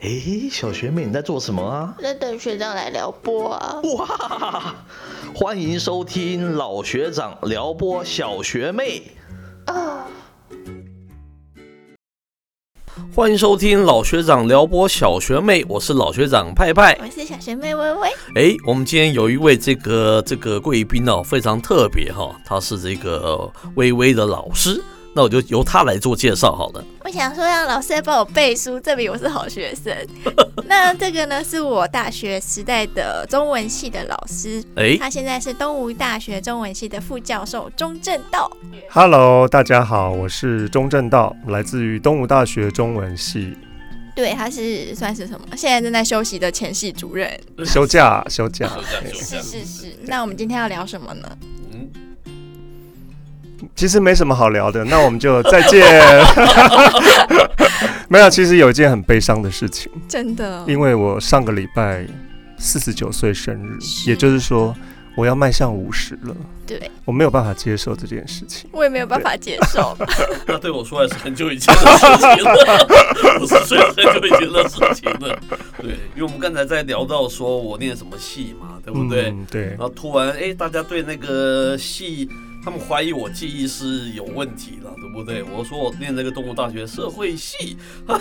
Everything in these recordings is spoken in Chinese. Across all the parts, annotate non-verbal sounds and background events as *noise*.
哎，小学妹你在做什么啊？在等学长来撩拨啊！哇，欢迎收听老学长撩拨小学妹啊！欢迎收听老学长撩拨小学妹，我是老学长派派，我是小学妹微微。哎，我们今天有一位这个这个贵宾哦，非常特别哈，他是这个微微的老师。那我就由他来做介绍好了。我想说让老师来帮我背书，证明我是好学生。*laughs* 那这个呢，是我大学时代的中文系的老师，哎，他现在是东吴大学中文系的副教授钟正道。Hello，大家好，我是钟正道，来自于东吴大学中文系。对，他是算是什么？现在正在休息的前系主任。休假，休假。*laughs* 是是是。那我们今天要聊什么呢？其实没什么好聊的，那我们就再见。*laughs* 没有，其实有一件很悲伤的事情，真的，因为我上个礼拜四十九岁生日，也就是说我要迈向五十了。对，我没有办法接受这件事情，我也没有办法接受。那对我说来是很久以前的事情了，五十岁很久以前的事情了。对，因为我们刚才在聊到说我念什么戏嘛，对不对？对。然后突然，哎，大家对那个戏。他们怀疑我记忆是有问题了，对不对？我说我念那个动物大学社会系，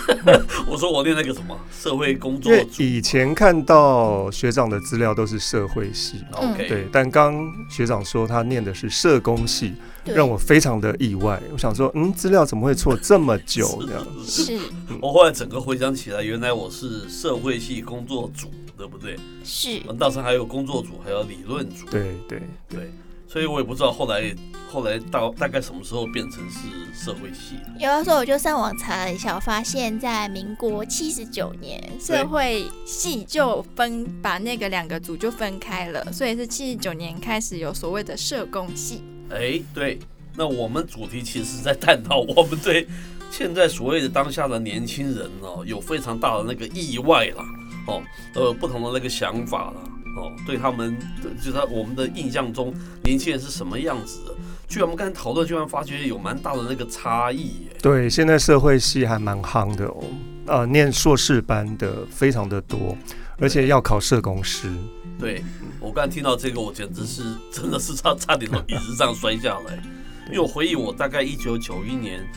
*laughs* 我说我念那个什么社会工作。以前看到学长的资料都是社会系，OK，对。但刚学长说他念的是社工系，让我非常的意外。我想说，嗯，资料怎么会错这么久？这样子。是。*laughs* 我后来整个回想起来，原来我是社会系工作组，对不对？是。我们当时还有工作组，还有理论组。对对对。所以我也不知道后来后来到大概什么时候变成是社会系。有的时候我就上网查了一下，我发现在民国七十九年，社会系就分把那个两个组就分开了，所以是七十九年开始有所谓的社工系。哎，对，那我们主题其实在探讨我们对现在所谓的当下的年轻人哦，有非常大的那个意外啦，哦，呃，不同的那个想法了。哦，对他们，就是我们的印象中，年轻人是什么样子的？据我们刚才讨论，居然发觉有蛮大的那个差异耶。对，现在社会系还蛮夯的哦，呃，念硕士班的非常的多，而且要考社工师。对，我刚才听到这个，我简直是真的是差差点从椅子上摔下来，因为我回忆我大概一九九一年。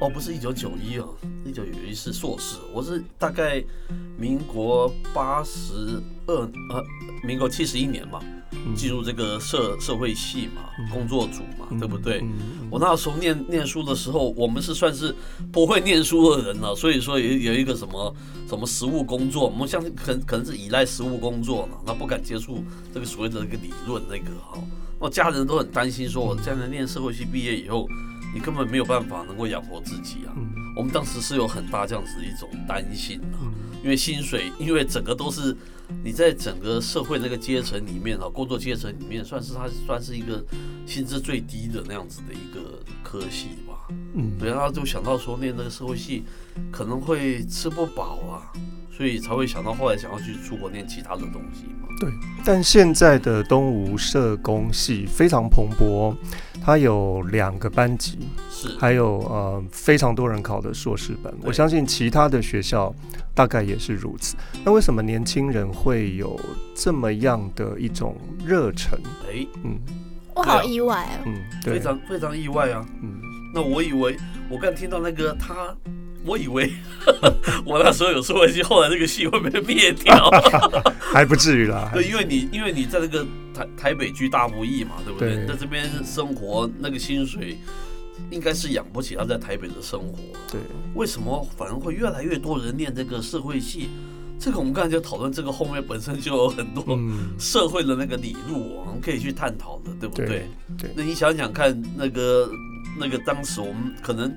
哦，不是一九九一哦，一九九一是硕士，我是大概民国八十二呃，民国七十一年嘛，进入这个社社会系嘛，工作组嘛，对不对？我那时候念念书的时候，我们是算是不会念书的人了，所以说有有一个什么什么实务工作，我们相信可可能是依赖实务工作嘛，那不敢接触这个所谓的一个理论那个哈，我家人都很担心，说我将来念社会系毕业以后。你根本没有办法能够养活自己啊！我们当时是有很大这样子的一种担心啊，因为薪水，因为整个都是你在整个社会那个阶层里面啊，工作阶层里面，算是它算是一个薪资最低的那样子的一个科系吧。嗯，对，然后就想到说念那个社会系可能会吃不饱啊，所以才会想到后来想要去出国念其他的东西嘛。对，但现在的东吴社工系非常蓬勃。它有两个班级，是。还有呃非常多人考的硕士班，我相信其他的学校大概也是如此。那为什么年轻人会有这么样的一种热忱？哎，嗯，我好意外啊，嗯，非常非常意外啊，嗯，那我以为我刚听到那个他。我以为 *laughs* 我那时候有社会戏，后来这个戏会被灭掉，*laughs* 还不至于啦。*laughs* 对，因为你因为你在那个台台北居大不易嘛，对不对？在这边生活，那个薪水应该是养不起他在台北的生活。对，为什么反而会越来越多人念这个社会系？这个我们刚才就讨论，这个后面本身就有很多社会的那个理路，我们可以去探讨的，对不对？对。那你想想看，那个那个当时我们可能。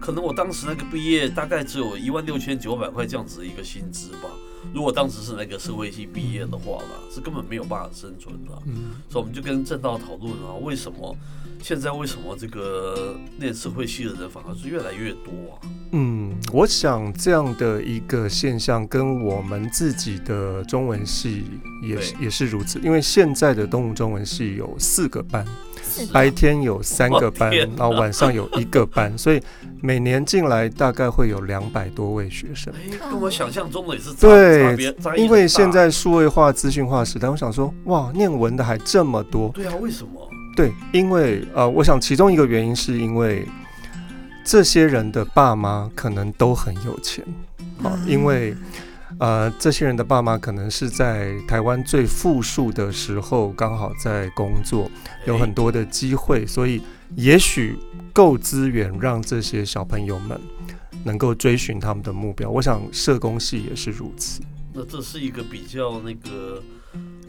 可能我当时那个毕业大概只有一万六千九百块这样子的一个薪资吧。如果当时是那个社会系毕业的话啦，是根本没有办法生存的。嗯，所以我们就跟正道讨论啊，为什么现在为什么这个念社会系的人反而是越来越多啊？嗯，我想这样的一个现象跟我们自己的中文系也是也是如此，因为现在的动物中文系有四个班，白天有三个班，然后晚上有一个班，所以每年进来大概会有两百多位学生。跟我想象中的也是对，因为现在数位化、资讯化时代，我想说，哇，念文的还这么多。对啊，为什么？对，因为呃，我想其中一个原因是因为。这些人的爸妈可能都很有钱，啊，因为呃，这些人的爸妈可能是在台湾最富庶的时候刚好在工作，有很多的机会，所以也许够资源让这些小朋友们能够追寻他们的目标。我想社工系也是如此。那这是一个比较那个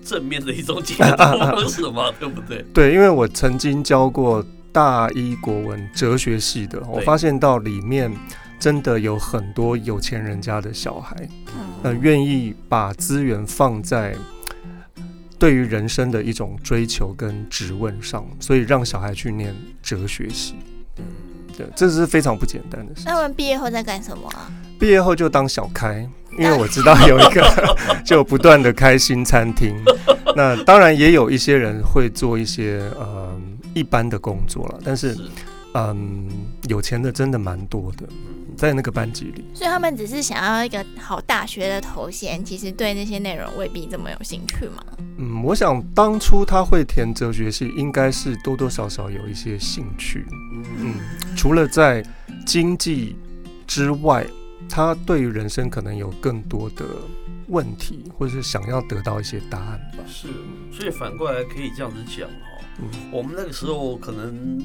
正面的一种解读，是吗？对不对？*laughs* 对，因为我曾经教过。大一国文哲学系的，我发现到里面真的有很多有钱人家的小孩，呃，愿意把资源放在对于人生的一种追求跟质问上，所以让小孩去念哲学系。嗯，对，这是非常不简单的事。那我们毕业后在干什么啊？毕业后就当小开，因为我知道有一个 *laughs* 就不断的开新餐厅。那当然也有一些人会做一些呃。一般的工作了，但是，嗯，有钱的真的蛮多的，在那个班级里。所以他们只是想要一个好大学的头衔，其实对那些内容未必这么有兴趣嘛。嗯，我想当初他会填哲学系，应该是多多少少有一些兴趣。嗯，除了在经济之外，他对于人生可能有更多的问题，或者是想要得到一些答案吧。是，所以反过来可以这样子讲哦。我们那个时候可能，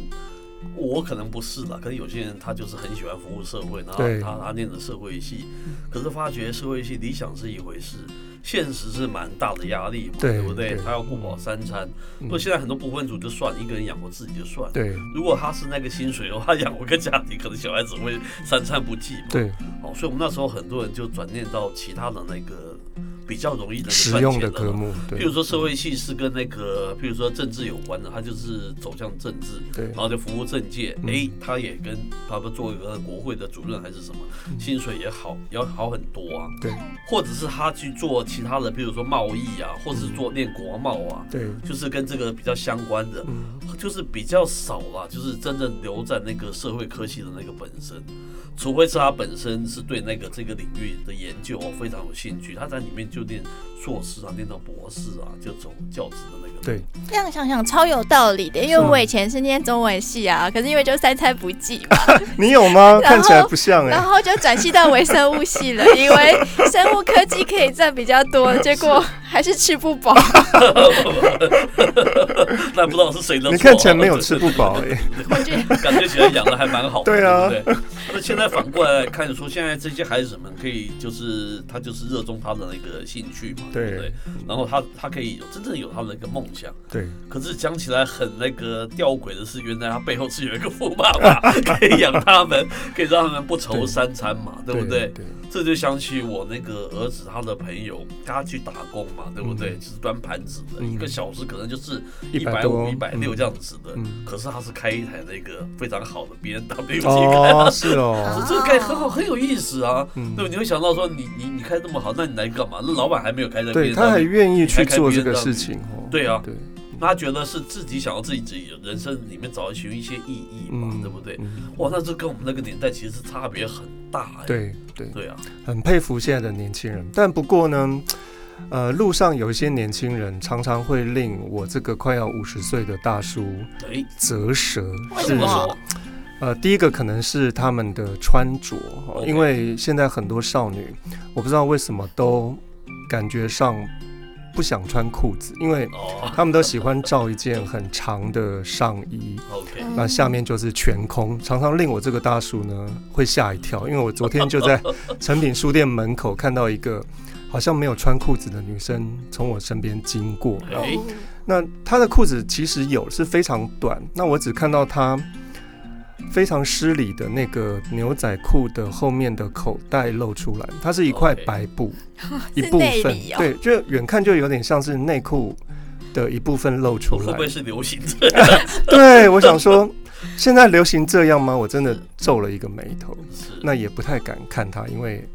我可能不是了，可能有些人他就是很喜欢服务社会，然后他他念的社会系，可是发觉社会系理想是一回事，现实是蛮大的压力嘛，对不对？他要顾饱三餐，不过现在很多部分组就算一个人养活自己就算，对。如果他是那个薪水的话，养活个家庭，可能小孩子会三餐不继，对。哦，所以我们那时候很多人就转念到其他的那个。比较容易的实用的科目，譬如说社会系是跟那个，譬如说政治有关的，他就是走向政治，对，然后就服务政界，哎，他也跟他们做一个国会的主任还是什么，薪水也好，要好很多啊，对，或者是他去做其他的，譬如说贸易啊，或者是做练国贸啊，对，就是跟这个比较相关的，就是比较少啦，就是真正留在那个社会科系的那个本身。除非是他本身是对那个这个领域的研究哦非常有兴趣，他在里面就念硕士啊，念到博士啊，就走教职的那个。对，这样想想超有道理的，因为我以前是念中文系啊，可是因为就三餐不济嘛。*laughs* 你有吗？看起来不像哎。然后就转系到微生物系了，以为生物科技可以赚比较多，*laughs* 结果还是吃不饱。*laughs* 那不知道是谁的你看起来没有吃不饱哎，感觉起来养的还蛮好。对啊，对那现在。反过来看，说现在这些孩子们可以，就是他就是热衷他的那个兴趣嘛，对不对？然后他他可以有真正有他的一个梦想，对。可是讲起来很那个吊诡的是，原来他背后是有一个富爸爸 *laughs* 可以养他们，可以让他们不愁三餐嘛，对不对？对这就想起我那个儿子他的朋友，他去打工嘛，对不对？就是端盘子的，一个小时可能就是一百五、一百六这样子的。嗯可是他是开一台那个非常好的 B N W 机，哦，是哦。*laughs* 这个开很好，很有意思啊，对吧？你会想到说，你你你开这么好，那你来干嘛？那老板还没有开在边，他还愿意去做这个事情哦。对啊，对，他觉得是自己想要自己自己人生里面找寻一些意义嘛，对不对？哇，那这跟我们那个年代其实差别很大。对对对啊，很佩服现在的年轻人。但不过呢，呃，路上有一些年轻人常常会令我这个快要五十岁的大叔啧舌。为什么？呃，第一个可能是他们的穿着，因为现在很多少女，我不知道为什么都感觉上不想穿裤子，因为他们都喜欢罩一件很长的上衣，那下面就是全空，常常令我这个大叔呢会吓一跳，因为我昨天就在成品书店门口看到一个好像没有穿裤子的女生从我身边经过，那她的裤子其实有是非常短，那我只看到她。非常失礼的那个牛仔裤的后面的口袋露出来，它是一块白布，*laughs* 一部分，对，就远看就有点像是内裤的一部分露出来。会不会是流行？*laughs* 对，我想说，现在流行这样吗？我真的皱了一个眉头。那也不太敢看他，因为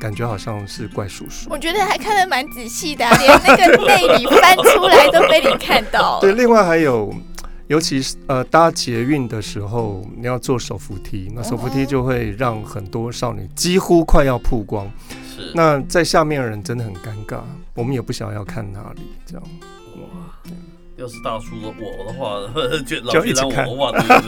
感觉好像是怪叔叔。我觉得还看得蛮仔细的，连那个内里翻出来都被你看到。*laughs* 对，另外还有，尤其是呃搭捷运的时候，你要坐手扶梯，那手扶梯就会让很多少女几乎快要曝光。是。那在下面的人真的很尴尬，我们也不想要看哪里这样。哇。要是大叔的我的话，就老让我的话，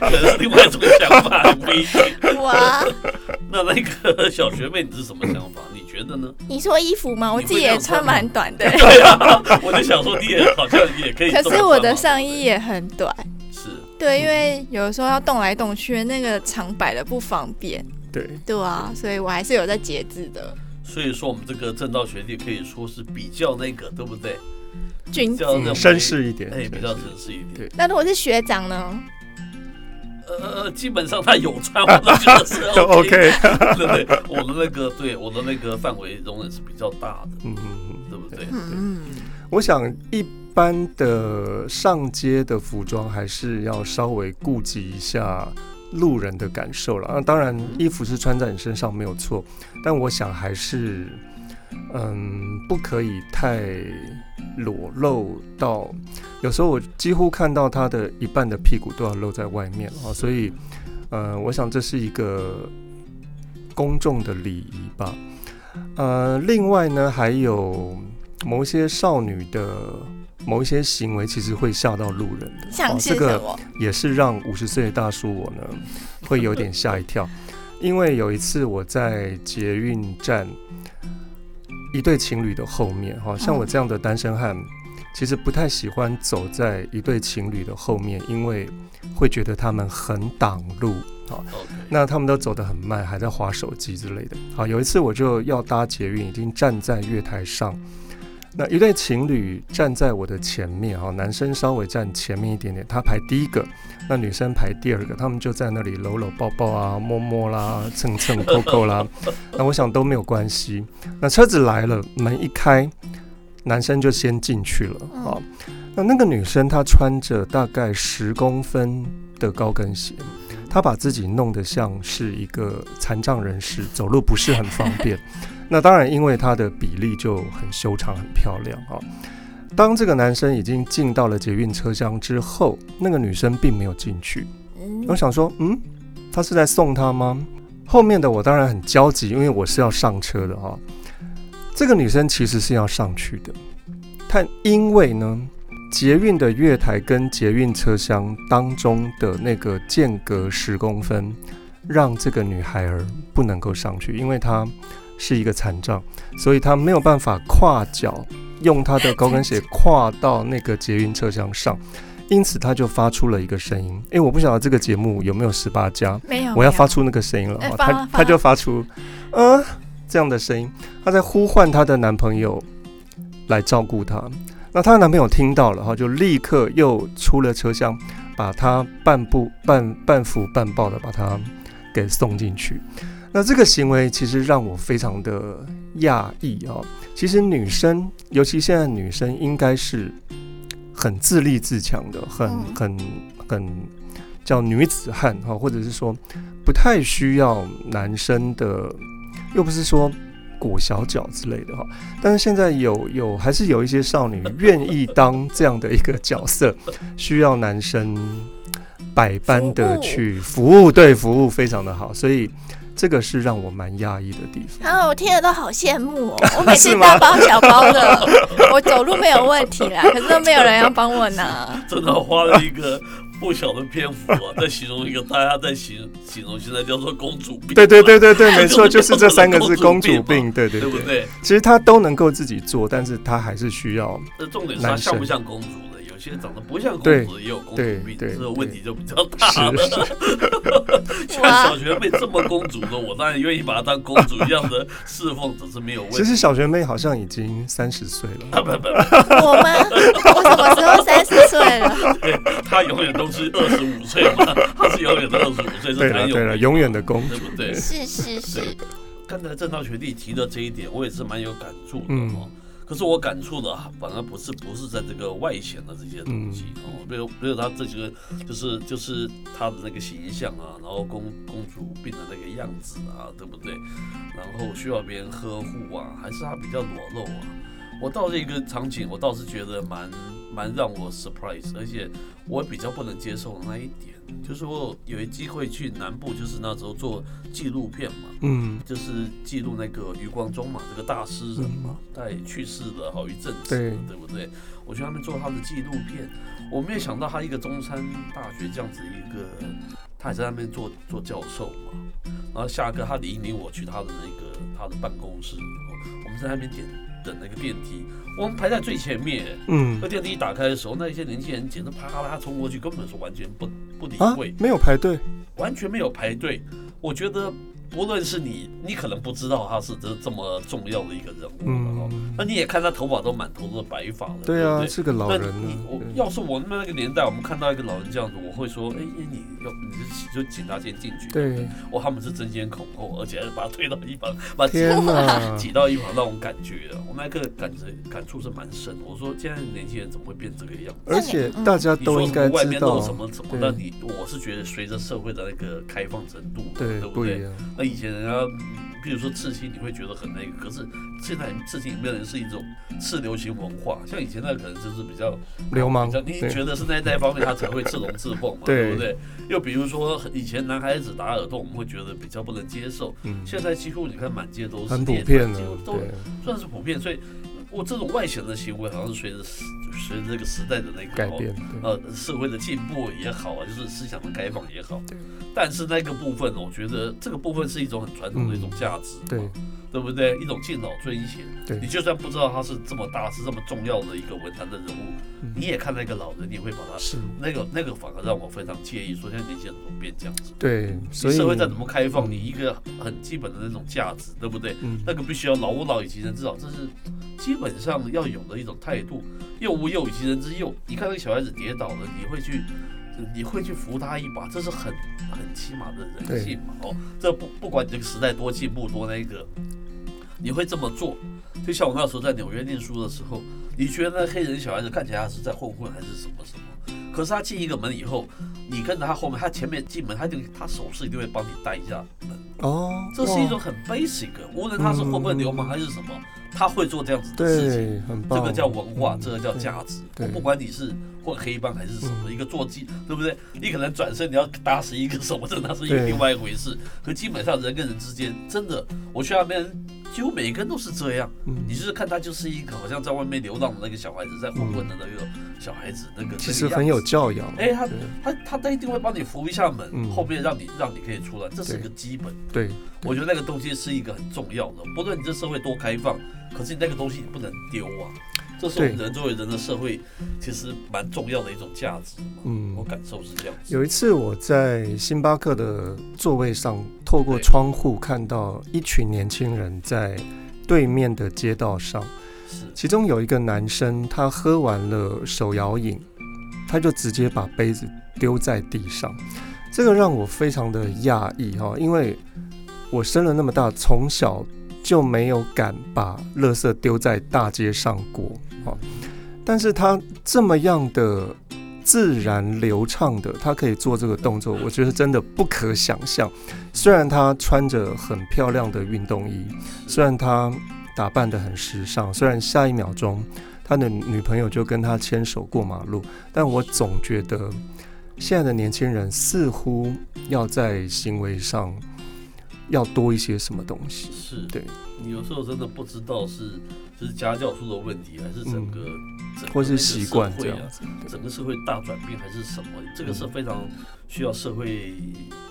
可能是另外一种想法，*laughs* 不一定。哇，*laughs* 那那个小学妹，你是什么想法？你觉得呢？你说衣服吗？我自己也穿蛮短的。*laughs* 对啊，我就想说，你也好像也可以。可是我的上衣也很短。是。对，因为有的时候要动来动去，那个长摆的不方便。对。对啊，所以我还是有在节制的。所以说，我们这个正道学弟可以说是比较那个，对不对？君子绅士一点，哎，比较绅士一点。那如果是学长呢？呃，基本上他有穿，*laughs* 我都觉得是 OK。*laughs* *laughs* 对对，我的那个，对我的那个范围容忍是比较大的，嗯嗯嗯，对不对？嗯。我想一般的上街的服装还是要稍微顾及一下路人的感受了。啊，当然衣服是穿在你身上没有错，但我想还是。嗯，不可以太裸露到，有时候我几乎看到他的一半的屁股都要露在外面啊，所以，呃，我想这是一个公众的礼仪吧。呃，另外呢，还有某些少女的某一些行为，其实会吓到路人的，像这个也是让五十岁的大叔我呢会有点吓一跳，因为有一次我在捷运站。一对情侣的后面，哈，像我这样的单身汉，其实不太喜欢走在一对情侣的后面，因为会觉得他们很挡路，好，那他们都走得很慢，还在划手机之类的。好，有一次我就要搭捷运，已经站在月台上。那一对情侣站在我的前面，哈，男生稍微站前面一点点，他排第一个，那女生排第二个，他们就在那里搂搂抱抱啊，摸摸啦，蹭蹭扣扣啦，*laughs* 那我想都没有关系。那车子来了，门一开，男生就先进去了，啊，那那个女生她穿着大概十公分的高跟鞋，她把自己弄得像是一个残障人士，走路不是很方便。*laughs* 那当然，因为它的比例就很修长、很漂亮啊。当这个男生已经进到了捷运车厢之后，那个女生并没有进去。我想说，嗯，他是在送她吗？后面的我当然很焦急，因为我是要上车的哈。这个女生其实是要上去的，但因为呢，捷运的月台跟捷运车厢当中的那个间隔十公分，让这个女孩儿不能够上去，因为她。是一个残障，所以他没有办法跨脚，用他的高跟鞋 *laughs* 跨到那个捷运车厢上，因此他就发出了一个声音。哎，我不晓得这个节目有没有十八加，没有，我要发出那个声音了。他他就发出，嗯，这样的声音，他在呼唤她的男朋友来照顾她。那她的男朋友听到了哈，就立刻又出了车厢，把她半步半半扶半抱的把她给送进去。那这个行为其实让我非常的讶异啊！其实女生，尤其现在女生，应该是很自立自强的，很很很叫女子汉哈，或者是说不太需要男生的，又不是说裹小脚之类的哈。但是现在有有还是有一些少女愿意当这样的一个角色，需要男生百般的去服务，对服务非常的好，所以。这个是让我蛮压抑的地方。啊，我听了都好羡慕哦！*laughs* 我每次大包小包的，我走路没有问题啦，可是都没有人要帮我拿。*laughs* 真的花了一个不小的篇幅啊，*laughs* 在形容一个大家在形形容现在叫做公主病。对对对对对，没错，就是这三个字公主病。对对对，对不对？其实他都能够自己做，但是他还是需要。这重点是他像不像公主？其实长得不像公主也有公主病，这个问题就比较大了。*laughs* 像小学妹这么公主的，我当然愿意把她当公主一样的侍奉，只是没有问题。其实小学妹好像已经三十岁了。啊不不，我吗？我什么时候三十岁了？对她永远都是二十五岁嘛，她是永远的二十五岁，对了对了，永远的公主，对不对？是是是。刚才正道学弟提的这一点，我也是蛮有感触的哦。可是我感触的反而不是不是在这个外显的这些东西哦，没有没有他这几个就是就是他的那个形象啊，然后公公主病的那个样子啊，对不对？然后需要别人呵护啊，还是他比较裸露啊？我到这个场景，我倒是觉得蛮蛮让我 surprise，而且我比较不能接受的那一点。就是我有一机会去南部，就是那时候做纪录片嘛，嗯，就是记录那个余光中嘛，这个大诗人嘛，他也去世了好一阵子，对对不对？我去他们做他的纪录片，我没有想到他一个中山大学这样子一个，他也在那边做做教授嘛，然后下课他引领我去他的那个他的办公室，我们在那边点等那个电梯。我们排在最前面，嗯，那电梯一打开的时候，那一些年轻人简直啪啪啪冲过去，根本是完全不不理会，没有排队，完全没有排队。我觉得。不论是你，你可能不知道他是这这么重要的一个人物了哈。那你也看他头发都满头的白发了，对啊，是个老人。你我要是我们那个年代，我们看到一个老人这样子，我会说，哎，你要你就就请他先进去。对，哦，他们是争先恐后，而且还把他推到一旁，*laughs* 把他挤到一旁那种感觉，我那个感觉感触是蛮深。我说现在年轻人怎么会变这个样子？而且大家都应该知道什么什么？那你我是觉得随着社会的那个开放程度，对对不对？以前人家，比如说刺青，你会觉得很那个，可是现在刺青里面是一种次流行文化，像以前那可能就是比较流氓，你觉得是那那方面他才会刺龙刺凤嘛，*laughs* 对不对？又比如说以前男孩子打耳洞，我们会觉得比较不能接受，现在几乎你看满街都是，很普遍的，都算是普遍，所以。我这种外显的行为，好像是随着随着这个时代的那个改变，呃，社会的进步也好啊，就是思想的开放也好。但是那个部分，我觉得这个部分是一种很传统的一种价值，对，对不对？一种敬老尊贤。对，你就算不知道他是这么大、是这么重要的一个文坛的人物，你也看到一个老人，你会把他是那个那个反而让我非常介意。说现在年轻人怎么变这样子？对，所以社会再怎么开放，你一个很基本的那种价值，对不对？嗯，那个必须要老吾老以及人之老，这是基本上要有的一种态度。幼吾幼以及人之幼，你看那个小孩子跌倒了，你会去。你会去扶他一把，这是很很起码的人性嘛？哦，这不不管你这个时代多进步多那个，你会这么做。就像我那时候在纽约念书的时候，你觉得那黑人小孩子看起来是在混混还是什么什么？可是他进一个门以后，你跟着他后面，他前面进门，他就他手势一定会帮你带一下门。哦，这是一种很 basic，无论他是混混流氓还是什么。他会做这样子的事情，这个叫文化，这个叫价值。我不管你是混黑帮还是什么，一个坐骑，对不对？你可能转身你要打死一个什么的，那是一个另外一回事。可基本上人跟人之间，真的，我去那边，几乎每个人都是这样。你就是看他就是一个好像在外面流浪的那个小孩子，在混混的那个小孩子，那个其实很有教养。哎，他他他他一定会帮你扶一下门，后面让你让你可以出来，这是一个基本。对，我觉得那个东西是一个很重要的，不论你这社会多开放。可是你那个东西你不能丢啊！这是我们人作为人的社会，其实蛮重要的一种价值。嗯，我感受是这样。有一次我在星巴克的座位上，透过窗户看到一群年轻人在对面的街道上，其中有一个男生，他喝完了手摇饮，他就直接把杯子丢在地上，这个让我非常的讶异哈，因为我生了那么大，从小。就没有敢把垃圾丢在大街上过，哦，但是他这么样的自然流畅的，他可以做这个动作，我觉得真的不可想象。虽然他穿着很漂亮的运动衣，虽然他打扮的很时尚，虽然下一秒钟他的女朋友就跟他牵手过马路，但我总觉得现在的年轻人似乎要在行为上。要多一些什么东西？是对，你有时候真的不知道是就是家教出的问题，还是整个或是习惯这样，整个社会大转变还是什么？这个是非常需要社会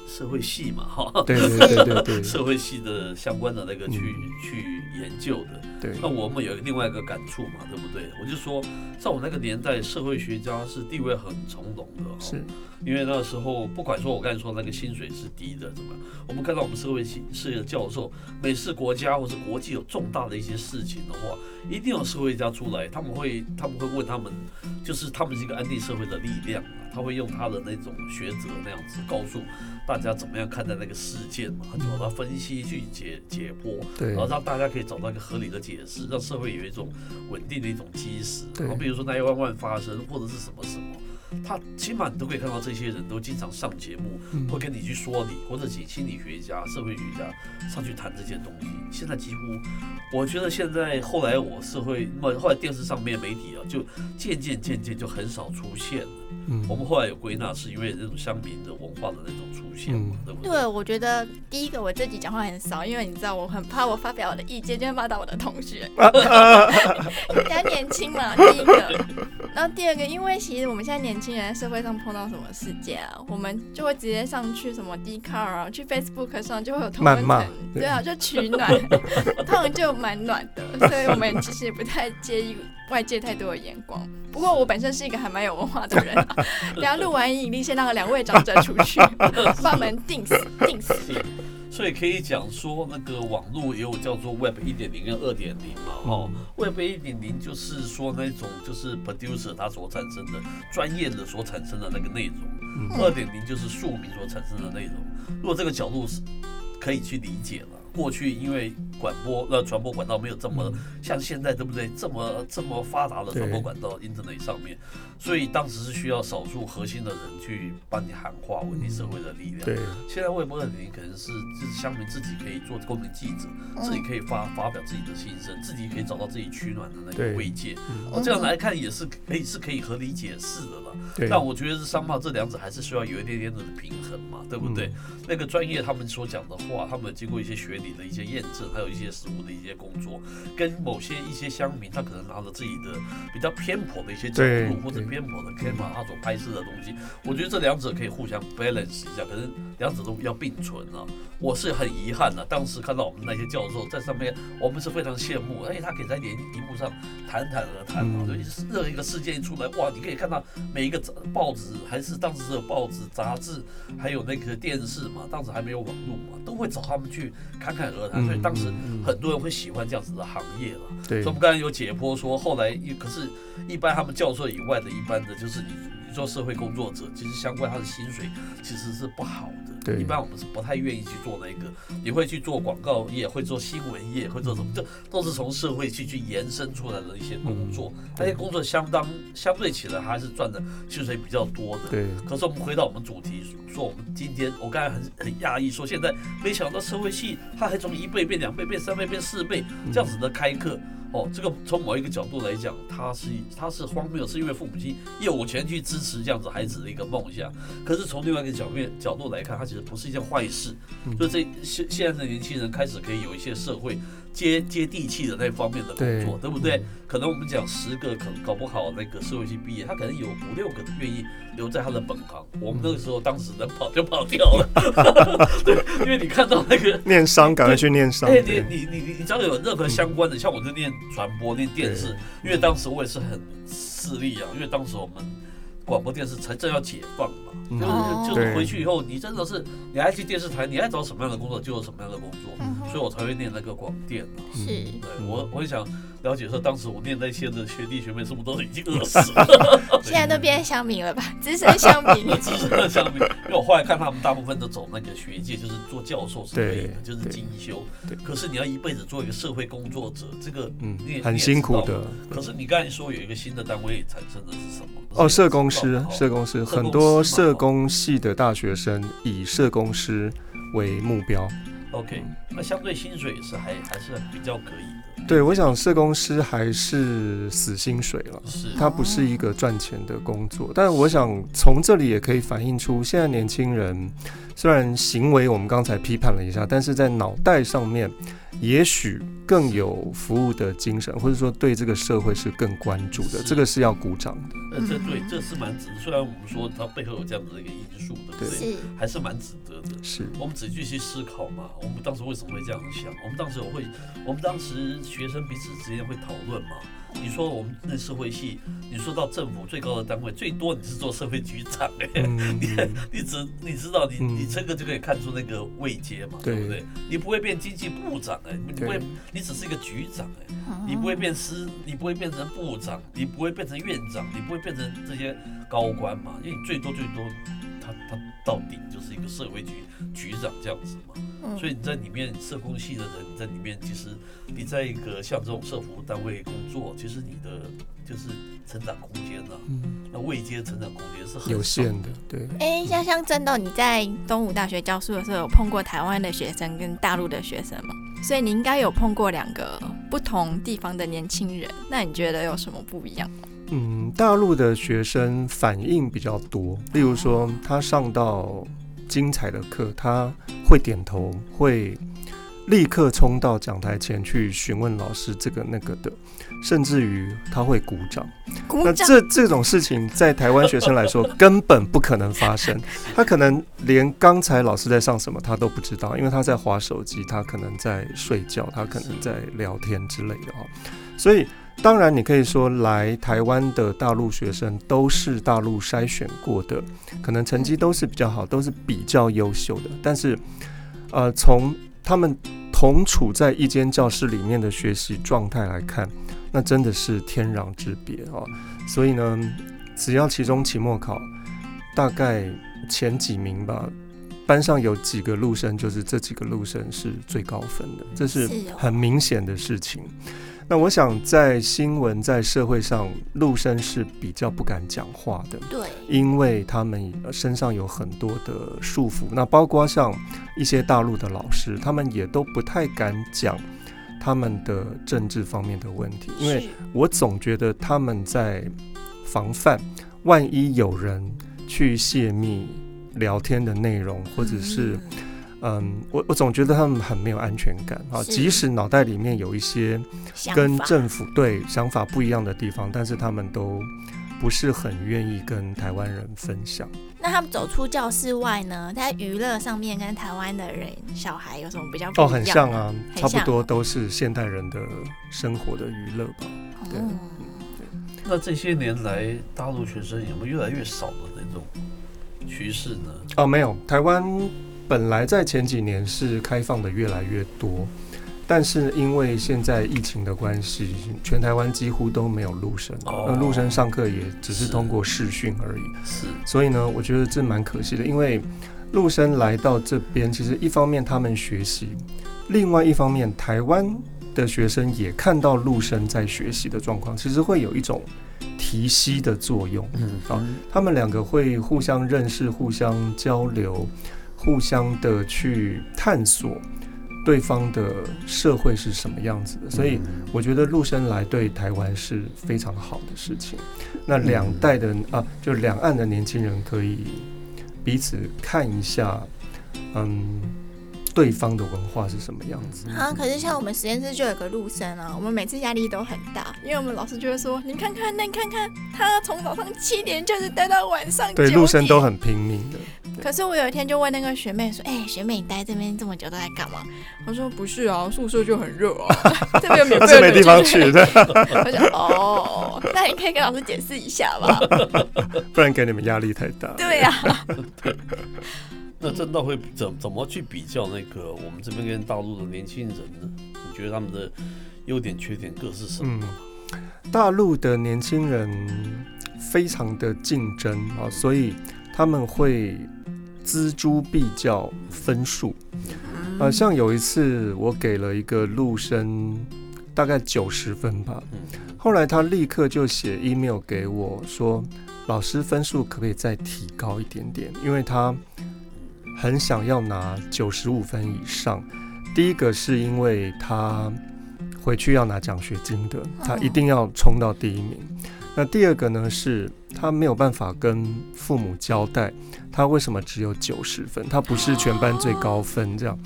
社会系嘛，哈，对对对对对，*laughs* 社会系的相关的那个去去研究的。对，那我们有另外一个感触嘛，对不对？我就说，在我那个年代，社会学家是地位很从容的，是。因为那时候，不管说我刚才说那个薪水是低的，怎么？我们看到我们社会系事业的教授，每次国家或是国际有重大的一些事情的话，一定有社会家出来，他们会他们会问他们，就是他们是一个安定社会的力量他会用他的那种学者那样子告诉大家怎么样看待那个事件嘛，就把它分析去解解剖，对，然后让大家可以找到一个合理的解释，让社会有一种稳定的一种基石。然后比如说那一万万发生或者是什么什么。他起码你都可以看到，这些人都经常上节目，会跟你去说理，或者请心理学家、社会学家上去谈这些东西。现在几乎，我觉得现在后来我社会，那么后来电视上面媒体啊，就渐渐渐渐就很少出现了。嗯，我们后来有归纳，是因为这种乡民的文化的那种出现嘛，对不对？对，我觉得第一个我自己讲话很少，因为你知道我很怕我发表我的意见就会骂到我的同学，比较年轻嘛，第一个。然后第二个，因为其实我们现在年轻人在社会上碰到什么事件啊，我们就会直接上去什么 d c a r 啊，去 Facebook 上就会有同论层，对啊，就取暖，*laughs* 他们就蛮暖的，所以我们其实也不太介意外界太多的眼光。不过我本身是一个还蛮有文化的人，*laughs* 等下录完引力，先让两位长者出去，*laughs* 把门定死，定死。所以可以讲说，那个网络也有叫做 Web 一点零跟二点零嘛，哦，Web 一点零就是说那种就是 producer 他所产生的专业的所产生的那个内容，二点零就是庶民所产生的内容。如果这个角度是可以去理解了。过去因为广播呃传播管道没有这么像现在对不对？这么这么发达的传播管道，internet 上面，所以当时是需要少数核心的人去帮你喊话，稳定社会的力量。对，现在微博二点零可能是就是乡民自己可以做公民记者，自己可以发发表自己的心声，自己可以找到自己取暖的那个慰藉。哦，这样来看也是可以是可以合理解释的了。但我觉得是商贸这两者还是需要有一点点的平衡嘛，对不对？那个专业他们所讲的话，他们经过一些学。你的一些验证，还有一些实物的一些工作，跟某些一些乡民，他可能拿着自己的比较偏颇的一些角度或者偏颇的 camera，他所拍摄的东西，我觉得这两者可以互相 balance 一下，可能两者都要并存啊。我是很遗憾的，当时看到我们那些教授在上面，我们是非常羡慕，而且他可以在连荧幕上谈谈而谈啊，所以任何一个事件一出来，哇，你可以看到每一个报纸，还是当时只有报纸、杂志，还有那个电视嘛，当时还没有网络嘛，都会找他们去看。侃侃而谈，所以当时很多人会喜欢这样子的行业了。对，所以我们刚才有解剖说，后来一可是，一般他们教授以外的一般的，就是你。做社会工作者，其实相关他的薪水其实是不好的。对，一般我们是不太愿意去做那个。你会去做广告业，会做新闻业，会做什么？这都是从社会去去延伸出来的一些工作。那些工作相当相对起来还是赚的薪水比较多的。对。可是我们回到我们主题，说我们今天，我刚才很很讶异，说现在没想到社会系它还从一倍变两倍变三倍变四倍这样子的开课。哦，这个从某一个角度来讲，他是他是荒谬，是因为父母亲有钱去支持这样子孩子的一个梦想。可是从另外一个角面角度来看，它其实不是一件坏事。所以这现现在的年轻人开始可以有一些社会。接接地气的那方面的工作，对不对？可能我们讲十个，可能搞不好那个社会系毕业，他可能有五六个愿意留在他的本行。我们那个时候当时能跑就跑掉了，*laughs* 对，因为你看到那个 *laughs* 念商，赶快去念商。哎，你你你你只要有任何相关的，像我就念传播、念电视，因为当时我也是很势利啊，因为当时我们。广播电视才正要解放嘛，就是就是回去以后，你真的是你爱去电视台，你爱找什么样的工作？就有什么样的工作，所以我才会念那个广电嘛。是，对我我也想。了解说，当时我念那些的学弟学妹，是不是都已经饿死了？*laughs* 现在都变乡民了吧？*laughs* 资深乡民，*laughs* 资深的乡民。因为我后来看他们大部分都走那个学界，就是做教授是可以的，就是精修。对。可是你要一辈子做一个社会工作者，这个嗯，很辛苦的。可是你刚才说有一个新的单位产生的是什么？哦，社工师，社工师，很多社工系的大学生以社工师为目标。OK，那相对薪水也是还还是比较可以。对，我想社工师还是死薪水了，它不是一个赚钱的工作。但是我想从这里也可以反映出，现在年轻人虽然行为我们刚才批判了一下，但是在脑袋上面。也许更有服务的精神，或者说对这个社会是更关注的，这个是要鼓掌的。呃，这对，这是蛮值。虽然我们说它背后有这样子的一个因素，对不对？还是蛮值得的。是我们仔细去思考嘛？我们当时为什么会这样想？我们当时会，我们当时学生彼此之间会讨论嘛？你说我们那社会系，你说到政府最高的单位，最多你是做社会局长哎，*laughs* 你你只你知道你你这个就可以看出那个位阶嘛，对不对？你不会变经济部长哎，你不会，你只是一个局长哎，你不会变司，你不会变成部长，你不会变成院长，你不会变成这些高官嘛，因为你最多最多。他他到顶就是一个社会局局长这样子嘛，所以你在里面社工系的人，你在里面其实你在一个像这种社服单位工作，其实你的就是成长空间呢，那未接成长空间是很有限的。对，哎，像像真的你在东吴大学教书的时候，有碰过台湾的学生跟大陆的学生吗？所以你应该有碰过两个不同地方的年轻人，那你觉得有什么不一样吗？嗯，大陆的学生反应比较多，例如说他上到精彩的课，他会点头，会立刻冲到讲台前去询问老师这个那个的，甚至于他会鼓掌。那这这种事情在台湾学生来说根本不可能发生，他可能连刚才老师在上什么他都不知道，因为他在划手机，他可能在睡觉，他可能在聊天之类的哈，所以。当然，你可以说来台湾的大陆学生都是大陆筛选过的，可能成绩都是比较好，都是比较优秀的。但是，呃，从他们同处在一间教室里面的学习状态来看，那真的是天壤之别啊！所以呢，只要期中、期末考大概前几名吧，班上有几个陆生，就是这几个陆生是最高分的，这是很明显的事情。那我想，在新闻在社会上，陆生是比较不敢讲话的，对，因为他们身上有很多的束缚。那包括像一些大陆的老师，他们也都不太敢讲他们的政治方面的问题，因为我总觉得他们在防范，万一有人去泄密聊天的内容，或者是。嗯，我我总觉得他们很没有安全感啊，即使脑袋里面有一些跟政府对想法不一样的地方，但是他们都不是很愿意跟台湾人分享。那他们走出教室外呢，在娱乐上面跟台湾的人小孩有什么比较不一样？哦，很像啊，差不多都是现代人的生活的娱乐吧。对，那这些年来，大陆学生有没有越来越少的那种趋势呢？哦，没有，台湾。本来在前几年是开放的越来越多，但是因为现在疫情的关系，全台湾几乎都没有陆生，那陆生上课也只是通过视讯而已。是，所以呢，我觉得这蛮可惜的，因为陆生来到这边，其实一方面他们学习，另外一方面台湾的学生也看到陆生在学习的状况，其实会有一种提息的作用。嗯，啊，他们两个会互相认识，互相交流。互相的去探索对方的社会是什么样子的，所以我觉得陆生来对台湾是非常好的事情。那两代的啊，就两岸的年轻人可以彼此看一下，嗯。对方的文化是什么样子啊？可是像我们实验室就有个陆生啊，我们每次压力都很大，因为我们老师就会说：“你看看，那你看看，他从早上七点就是待到晚上。”对，陆生都很拼命的。可是我有一天就问那个学妹说：“哎，学妹，你待这边这么久都在干嘛？”她说：“不是啊，宿舍就很热啊，*laughs* 这边免费没地方去的。” *laughs* 我想：“哦，那你可以跟老师解释一下吧，*laughs* 不然给你们压力太大。”对呀。那真的会怎怎么去比较那个我们这边跟大陆的年轻人呢？你觉得他们的优点缺点各是什么？大陆的年轻人非常的竞争啊，所以他们会锱铢必较分数。啊，像有一次我给了一个陆生大概九十分吧，后来他立刻就写 email 给我说，老师分数可不可以再提高一点点？因为他。很想要拿九十五分以上，第一个是因为他回去要拿奖学金的，他一定要冲到第一名。那第二个呢，是他没有办法跟父母交代他为什么只有九十分，他不是全班最高分这样。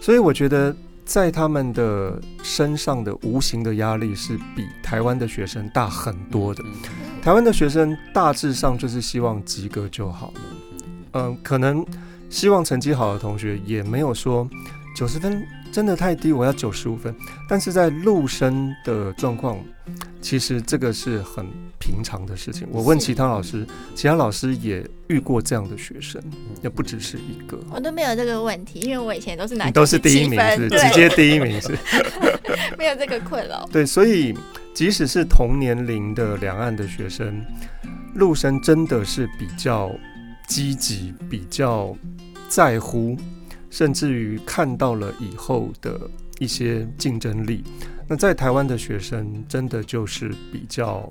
所以我觉得在他们的身上的无形的压力是比台湾的学生大很多的。台湾的学生大致上就是希望及格就好了，嗯，可能。希望成绩好的同学也没有说九十分真的太低，我要九十五分。但是在陆生的状况，其实这个是很平常的事情。我问其他老师，其他老师也遇过这样的学生，也不只是一个。我都没有这个问题，因为我以前都是拿都是第一名，是直接第一名是，*laughs* 没有这个困扰。*laughs* 对，所以即使是同年龄的两岸的学生，陆生真的是比较积极，比较在乎。甚至于看到了以后的一些竞争力，那在台湾的学生真的就是比较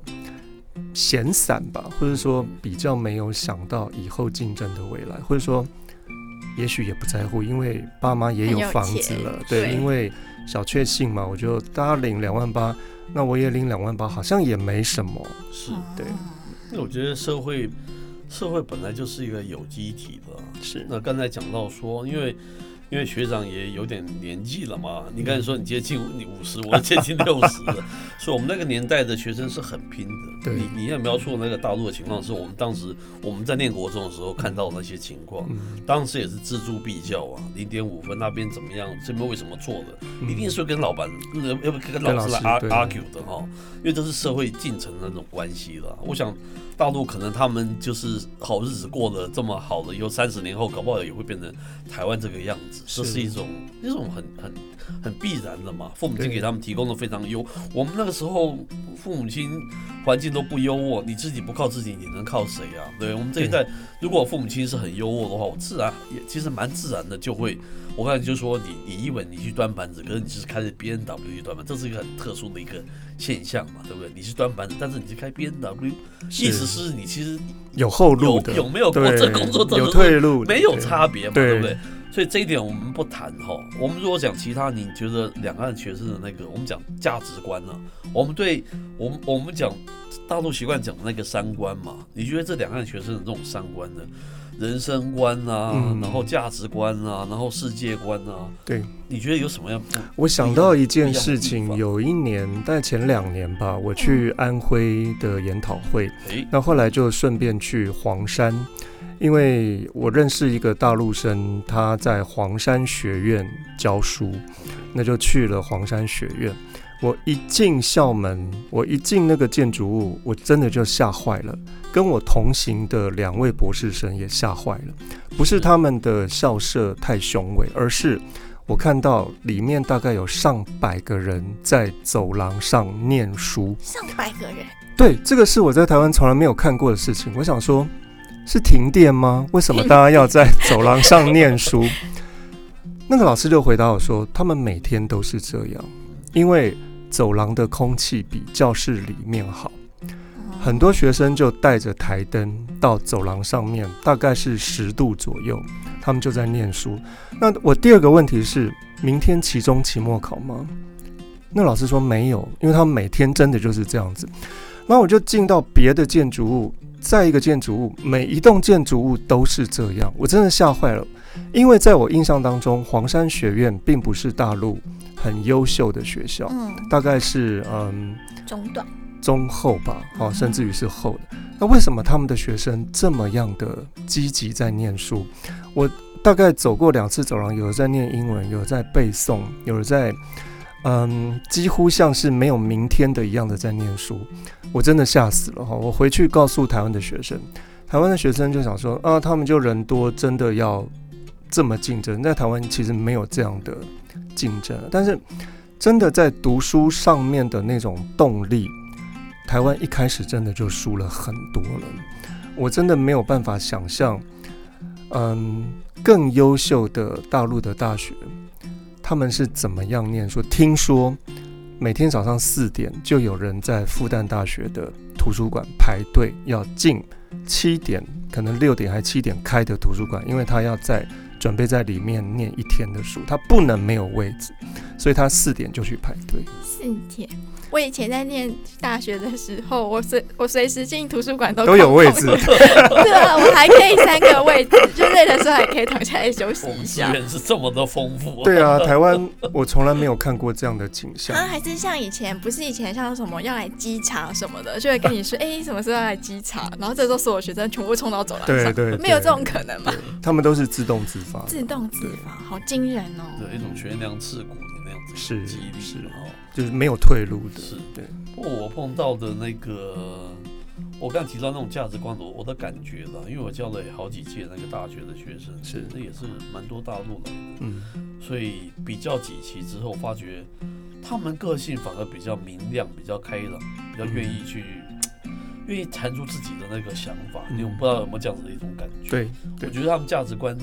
闲散吧，或者说比较没有想到以后竞争的未来，或者说也许也不在乎，因为爸妈也有房子了，对，因为小确幸嘛，我就大家领两万八，那我也领两万八，好像也没什么，是对。那我觉得社会。社会本来就是一个有机体的，是。那刚才讲到说，因为因为学长也有点年纪了嘛，你刚才说你接近你五十，我接近六十了，*laughs* 所以我们那个年代的学生是很拼的。你你要描述那个大陆的情况，是我们当时我们在念国中的时候看到那些情况，当时也是锱铢必较啊，零点五分那边怎么样，这边为什么错的，一定是跟老板要不跟老师来 argue 的哈，因为这是社会进程的那种关系了。我想。大陆可能他们就是好日子过得这么好了，以后三十年后搞不好也会变成台湾这个样子，这是一种一种很很很必然的嘛。父母亲给他们提供的非常优，我们那个时候父母亲环境都不优渥，你自己不靠自己，你能靠谁啊？对我们这一代，如果父母亲是很优渥的话，我自然也其实蛮自然的就会。我刚才就说你你一稳你去端盘子，可是你是开着 B N W 去端盘，这是一个很特殊的一个现象嘛，对不对？你是端盘子，但是你是开 B N W，意思是你其实有后路的，有没有过这工作有退路，没有差别嘛，对不对？所以这一点我们不谈哈。我们如果讲其他，你觉得两岸学生的那个，我们讲价值观呢？我们对我们我们讲大陆习惯讲的那个三观嘛？你觉得这两岸学生的这种三观呢？人生观啊，然后价值观啊，然后世界观啊，对，你觉得有什么样？我想到一件事情，有一年，大概前两年吧，我去安徽的研讨会，那后来就顺便去黄山，因为我认识一个大陆生，他在黄山学院教书，那就去了黄山学院。我一进校门，我一进那个建筑物，我真的就吓坏了。跟我同行的两位博士生也吓坏了，不是他们的校舍太雄伟，而是我看到里面大概有上百个人在走廊上念书。上百个人？对，这个是我在台湾从来没有看过的事情。我想说，是停电吗？为什么大家要在走廊上念书？*laughs* 那个老师就回答我说，他们每天都是这样，因为。走廊的空气比教室里面好，很多学生就带着台灯到走廊上面，大概是十度左右，他们就在念书。那我第二个问题是，明天期中、期末考吗？那老师说没有，因为他们每天真的就是这样子。然后我就进到别的建筑物，再一个建筑物，每一栋建筑物都是这样，我真的吓坏了。因为在我印象当中，黄山学院并不是大陆。很优秀的学校，嗯，大概是嗯中段、中后吧，哦，甚至于是后的。那为什么他们的学生这么样的积极在念书？我大概走过两次走廊，有的在念英文，有的在背诵，有的在嗯，几乎像是没有明天的一样的在念书。我真的吓死了哈！我回去告诉台湾的学生，台湾的学生就想说啊，他们就人多，真的要这么竞争？在台湾其实没有这样的。竞争，但是真的在读书上面的那种动力，台湾一开始真的就输了很多了。我真的没有办法想象，嗯，更优秀的大陆的大学，他们是怎么样念说？听说每天早上四点就有人在复旦大学的图书馆排队要进七点，可能六点还七点开的图书馆，因为他要在。准备在里面念一天的书，他不能没有位置，所以他四点就去排队。四点。我以前在念大学的时候，我随我随时进图书馆都都有位置，*laughs* 对啊，我还可以三个位置，就累的时候还可以躺下来休息一下。资源是这么的丰富。对啊，台湾我从来没有看过这样的景象。啊，还是像以前，不是以前像什么要来机场什么的，就会跟你说，*laughs* 哎，什么时候要来机场？然后这时候所有学生全部冲到走廊上，对对，没有这种可能吗？他们都是自动自发，自动自发，好惊人哦！对，一种悬梁刺股的那样子是激励，是哦，就是没有退路的。是，对。不过我碰到的那个，我刚提到那种价值观，我我的感觉了，因为我教了好几届那个大学的学生，是，那也是蛮多大陆来的，嗯，所以比较几期之后，发觉他们个性反而比较明亮，比较开朗，比较愿意去。愿意谈出自己的那个想法，你我不知道有没有这样子的一种感觉。对，我觉得他们价值观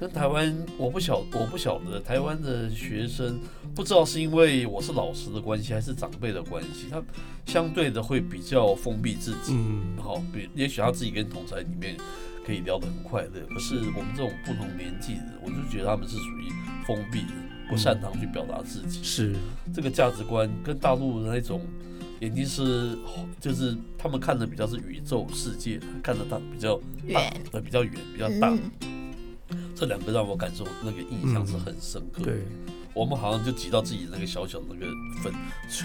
跟台湾，我不晓我不晓得台湾的学生，不知道是因为我是老师的关系，还是长辈的关系，他相对的会比较封闭自己。嗯，好，比也许他自己跟同才里面可以聊得很快乐，可是我们这种不同年纪的，我就觉得他们是属于封闭的，不擅长去表达自己。是这个价值观跟大陆的那种。眼睛是，就是他们看的比较是宇宙世界，看得大比较大，呃，比较远，比较大。这两个让我感受那个印象是很深刻。对，我们好像就挤到自己那个小小的那个粉，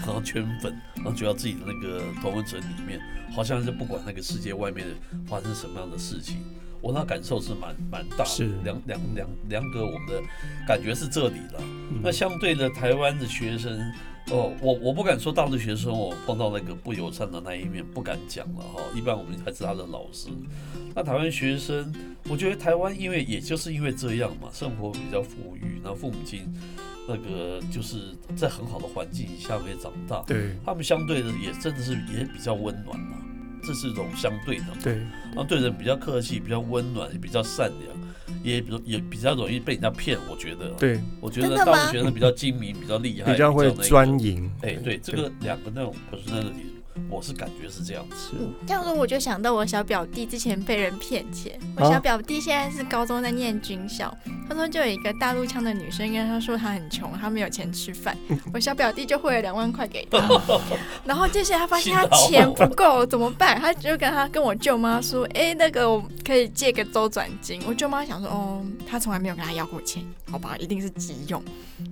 然后圈粉，然后挤到自己的那个同温层里面，好像是不管那个世界外面发生什么样的事情，我那感受是蛮蛮大。是两两两两个我们的感觉是这里了。那相对的，台湾的学生。哦，我我不敢说大陆学生我碰到那个不友善的那一面不敢讲了哈。一般我们还是他的老师。那台湾学生，我觉得台湾因为也就是因为这样嘛，生活比较富裕，然后父母亲那个就是在很好的环境下面长大，对，他们相对的也真的是也比较温暖嘛，这是一种相对的，对，然后对人比较客气，比较温暖，也比较善良。也比也比较容易被人家骗，我觉得。对，我觉得大陆学生比较精明，比较厉害，*laughs* 比较会钻营。哎，对，这个两个那种不是那个理。我是感觉是这样子。嗯，这样说我就想到我小表弟之前被人骗钱。我小表弟现在是高中在念军校，他说就有一个大陆腔的女生跟他说他很穷，他没有钱吃饭。*laughs* 我小表弟就汇了两万块给他，*laughs* 然后接下来他发现他钱不够怎么办？他就跟他跟我舅妈说，哎，那个我可以借个周转金。我舅妈想说，哦，他从来没有跟他要过钱，好吧，一定是急用。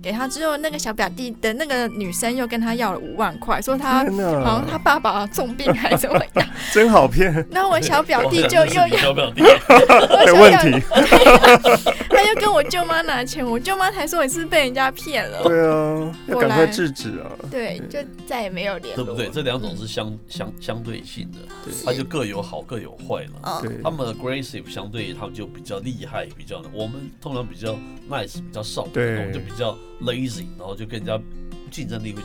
给他之后，那个小表弟的那个女生又跟他要了五万块，说他好像他爸。爸爸重病还是怎么样？*laughs* 真好骗。那我小表弟就又要小表弟有问题，*laughs* 他又跟我舅妈拿钱，我舅妈才说你是被人家骗了。对啊，要赶快制止啊！对，就再也没有联络。对不对？这两种是相相相对性的，它就各有好各有坏嘛。对，他们 aggressive 相对他们就比较厉害，比较我们通常比较 nice，比较少，对，就比较 lazy，然后就跟人家。竞争力会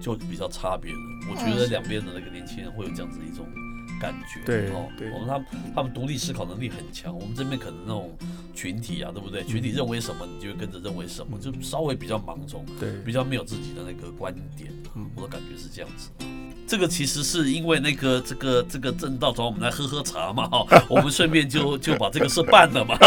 就就比较差别人。我觉得两边的那个年轻人会有这样子一种感觉。对哦，我们他他们独立思考能力很强。我们这边可能那种群体啊，对不对？群体认为什么，你就跟着认为什么，就稍微比较盲从，对，比较没有自己的那个观点。嗯，我的感觉是这样子。这个其实是因为那个这个这个正道找我们来喝喝茶嘛，哈，*laughs* 我们顺便就就把这个事办了嘛，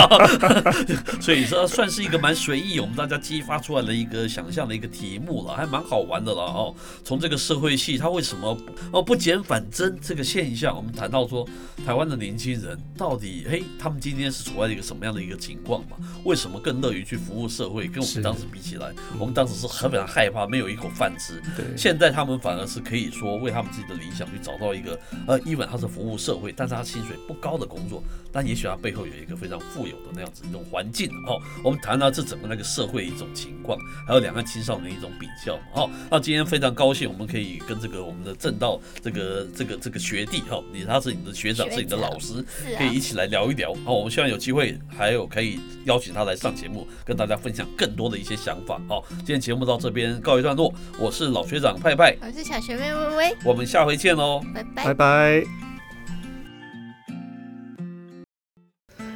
*laughs* 所以说算是一个蛮随意，我们大家激发出来的一个想象的一个题目了，还蛮好玩的了哦。从这个社会系他为什么哦不减反增这个现象，我们谈到说台湾的年轻人到底嘿，他们今天是处在一个什么样的一个情况嘛？为什么更乐于去服务社会？跟我们当时比起来，我们当时是很非常害怕没有一口饭吃，对，现在他们反而是可以说为。他们自己的理想去找到一个呃，一本他是服务社会，但是他薪水不高的工作，但也许他背后有一个非常富有的那样子一种环境哦。我们谈到这整个那个社会一种情况，还有两岸青少年一种比较哦。那今天非常高兴，我们可以跟这个我们的正道这个这个这个学弟哈，你他是你的学长，是你的老师，可以一起来聊一聊哦。我们希望有机会还有可以邀请他来上节目，跟大家分享更多的一些想法哦。今天节目到这边告一段落，我是老学长派派，我是小学妹微微。我们下回见喽，拜拜拜拜。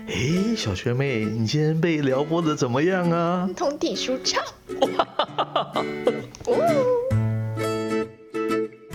哎，小学妹，你今天被撩拨的怎么样啊？通体舒畅。*laughs* 哦。